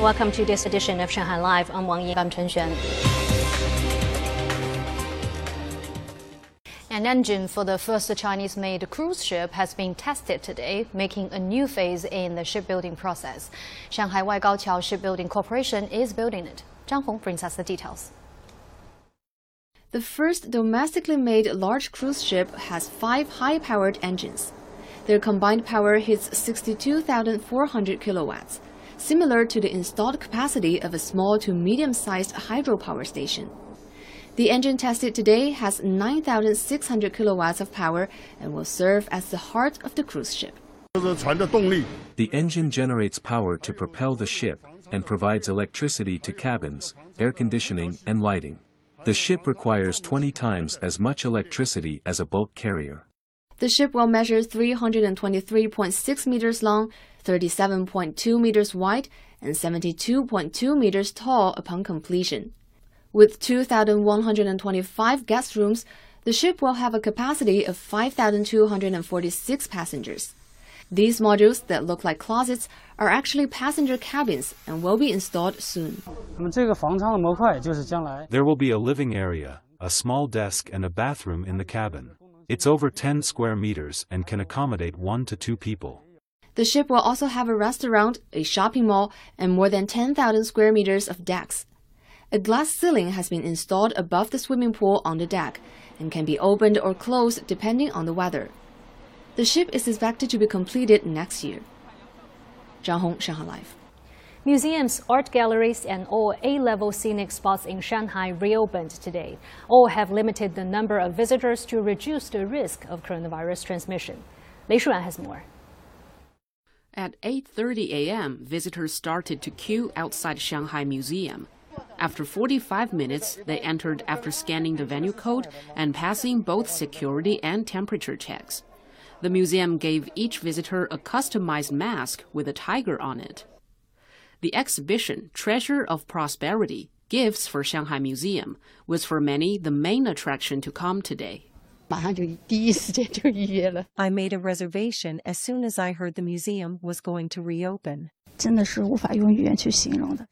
Welcome to this edition of Shanghai Live. I'm Wang Yi. I'm Chen Xuan. An engine for the first Chinese-made cruise ship has been tested today, making a new phase in the shipbuilding process. Shanghai Waigaoqiao Shipbuilding Corporation is building it. Zhang Hong brings us the details. The first domestically made large cruise ship has five high-powered engines. Their combined power hits 62,400 kilowatts, similar to the installed capacity of a small to medium-sized hydropower station. The engine tested today has 9,600 kilowatts of power and will serve as the heart of the cruise ship. The engine generates power to propel the ship and provides electricity to cabins, air conditioning, and lighting. The ship requires 20 times as much electricity as a bulk carrier. The ship will measure 323.6 meters long, 37.2 meters wide, and 72.2 meters tall upon completion. With 2,125 guest rooms, the ship will have a capacity of 5,246 passengers. These modules that look like closets are actually passenger cabins and will be installed soon. There will be a living area, a small desk and a bathroom in the cabin. It's over 10 square meters and can accommodate one to two people. The ship will also have a restaurant, a shopping mall, and more than 10,000 square meters of decks. A glass ceiling has been installed above the swimming pool on the deck and can be opened or closed depending on the weather. The ship is expected to be completed next year. Zhang Hong, Shanghai Live. Museums, art galleries, and all A-level scenic spots in Shanghai reopened today. All have limited the number of visitors to reduce the risk of coronavirus transmission. Lei Shuan has more. At 8:30 a.m., visitors started to queue outside Shanghai Museum. After 45 minutes, they entered after scanning the venue code and passing both security and temperature checks. The museum gave each visitor a customized mask with a tiger on it. The exhibition, Treasure of Prosperity, Gifts for Shanghai Museum, was for many the main attraction to come today. I made a reservation as soon as I heard the museum was going to reopen.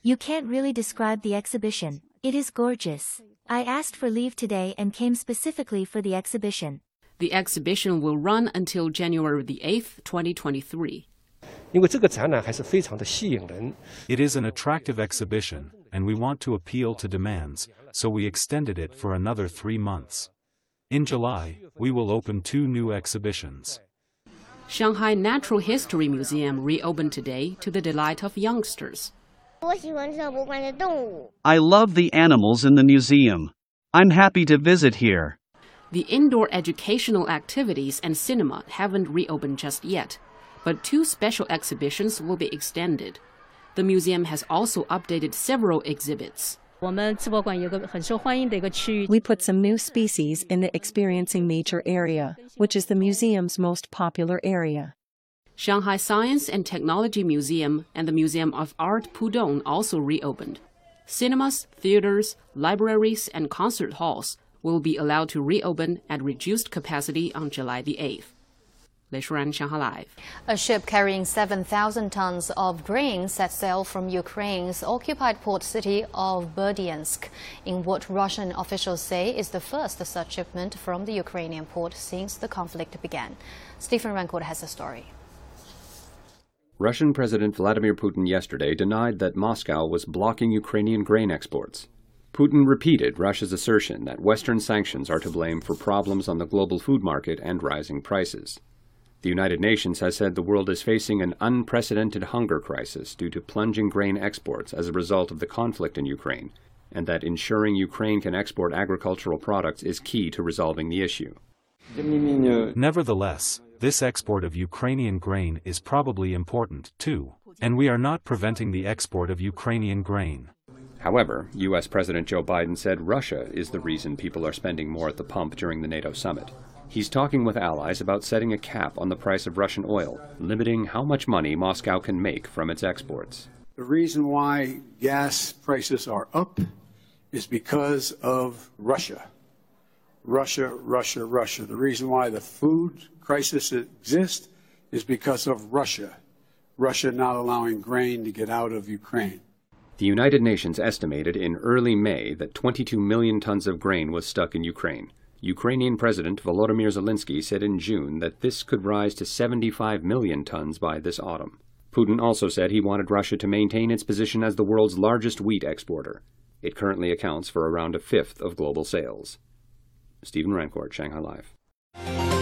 You can't really describe the exhibition. It is gorgeous. I asked for leave today and came specifically for the exhibition. The exhibition will run until January the 8th, 2023. It is an attractive exhibition, and we want to appeal to demands, so we extended it for another three months. In July, we will open two new exhibitions. Shanghai Natural History Museum reopened today to the delight of youngsters. I love the animals in the museum. I'm happy to visit here. The indoor educational activities and cinema haven't reopened just yet, but two special exhibitions will be extended. The museum has also updated several exhibits. We put some new species in the Experiencing Nature area, which is the museum's most popular area. Shanghai Science and Technology Museum and the Museum of Art Pudong also reopened. Cinemas, theaters, libraries, and concert halls will be allowed to reopen at reduced capacity on July the 8th. Shanghai Live. A ship carrying 7,000 tons of grain set sail from Ukraine's occupied port city of Berdyansk in what Russian officials say is the first such shipment from the Ukrainian port since the conflict began. Stephen Rancourt has a story. Russian President Vladimir Putin yesterday denied that Moscow was blocking Ukrainian grain exports. Putin repeated Russia's assertion that Western sanctions are to blame for problems on the global food market and rising prices. The United Nations has said the world is facing an unprecedented hunger crisis due to plunging grain exports as a result of the conflict in Ukraine, and that ensuring Ukraine can export agricultural products is key to resolving the issue. Nevertheless, this export of Ukrainian grain is probably important, too, and we are not preventing the export of Ukrainian grain. However, U.S. President Joe Biden said Russia is the reason people are spending more at the pump during the NATO summit. He's talking with allies about setting a cap on the price of Russian oil, limiting how much money Moscow can make from its exports. The reason why gas prices are up is because of Russia. Russia, Russia, Russia. The reason why the food crisis exists is because of Russia. Russia not allowing grain to get out of Ukraine. The United Nations estimated in early May that 22 million tons of grain was stuck in Ukraine. Ukrainian President Volodymyr Zelensky said in June that this could rise to 75 million tons by this autumn. Putin also said he wanted Russia to maintain its position as the world's largest wheat exporter. It currently accounts for around a fifth of global sales. Stephen Rancourt, Shanghai Live.